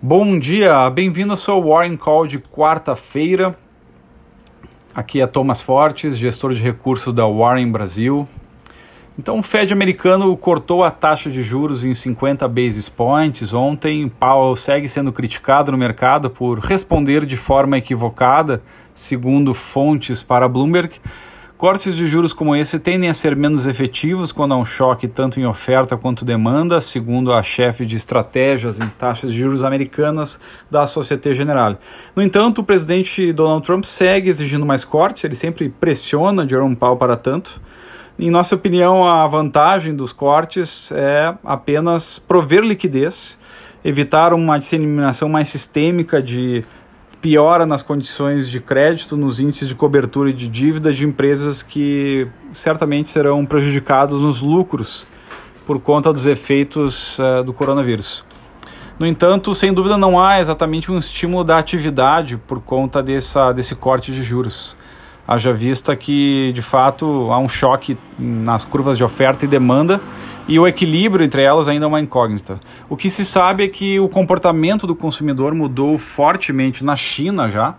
Bom dia, bem-vindo ao seu Warren Call de quarta-feira. Aqui é Thomas Fortes, gestor de recursos da Warren Brasil. Então, o Fed americano cortou a taxa de juros em 50 basis points. Ontem, Powell segue sendo criticado no mercado por responder de forma equivocada, segundo fontes para Bloomberg. Cortes de juros como esse tendem a ser menos efetivos quando há um choque tanto em oferta quanto demanda, segundo a chefe de estratégias em taxas de juros americanas da Societe Generale. No entanto, o presidente Donald Trump segue exigindo mais cortes, ele sempre pressiona Jerome Powell para tanto. Em nossa opinião, a vantagem dos cortes é apenas prover liquidez, evitar uma disseminação mais sistêmica de piora nas condições de crédito, nos índices de cobertura e de dívida de empresas que certamente serão prejudicados nos lucros por conta dos efeitos uh, do coronavírus. No entanto, sem dúvida não há exatamente um estímulo da atividade por conta dessa, desse corte de juros haja vista que, de fato, há um choque nas curvas de oferta e demanda e o equilíbrio entre elas ainda é uma incógnita. O que se sabe é que o comportamento do consumidor mudou fortemente na China já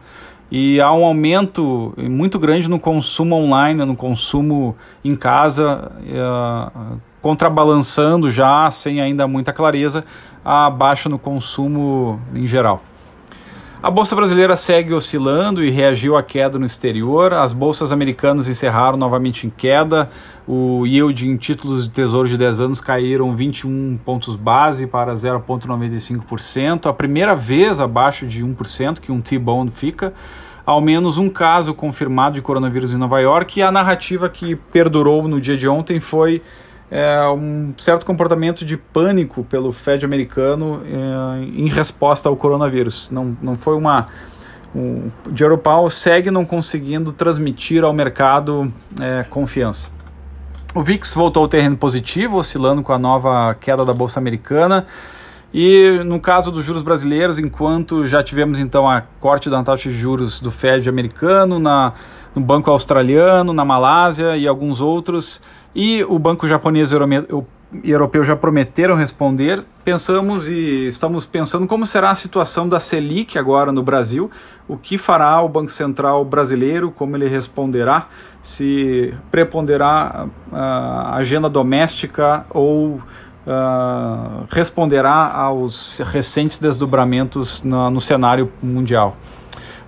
e há um aumento muito grande no consumo online, no consumo em casa, uh, contrabalançando já, sem ainda muita clareza, a baixa no consumo em geral. A bolsa brasileira segue oscilando e reagiu à queda no exterior. As bolsas americanas encerraram novamente em queda. O yield em títulos de tesouro de 10 anos caíram 21 pontos base para 0,95%, a primeira vez abaixo de 1% que um T-bond fica. Ao menos um caso confirmado de coronavírus em Nova York e a narrativa que perdurou no dia de ontem foi é, um certo comportamento de pânico pelo Fed americano é, em resposta ao coronavírus. Não, não foi uma. O Jerome Powell segue não conseguindo transmitir ao mercado é, confiança. O VIX voltou ao terreno positivo, oscilando com a nova queda da Bolsa Americana. E no caso dos juros brasileiros, enquanto já tivemos então a corte da taxa de juros do Fed americano, na, no Banco Australiano, na Malásia e alguns outros, e o Banco Japonês e Europeu já prometeram responder. Pensamos e estamos pensando como será a situação da Selic agora no Brasil, o que fará o Banco Central brasileiro, como ele responderá, se preponderá a agenda doméstica ou Uh, responderá aos recentes desdobramentos no, no cenário mundial.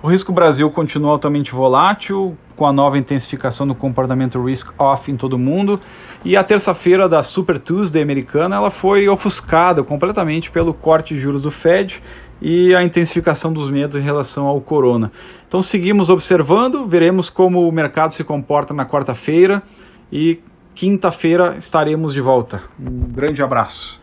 O risco Brasil continua altamente volátil, com a nova intensificação do comportamento risk-off em todo o mundo. E a terça-feira da Super Tuesday americana ela foi ofuscada completamente pelo corte de juros do Fed e a intensificação dos medos em relação ao corona. Então seguimos observando, veremos como o mercado se comporta na quarta-feira e quinta-feira estaremos de volta. Um grande abraço.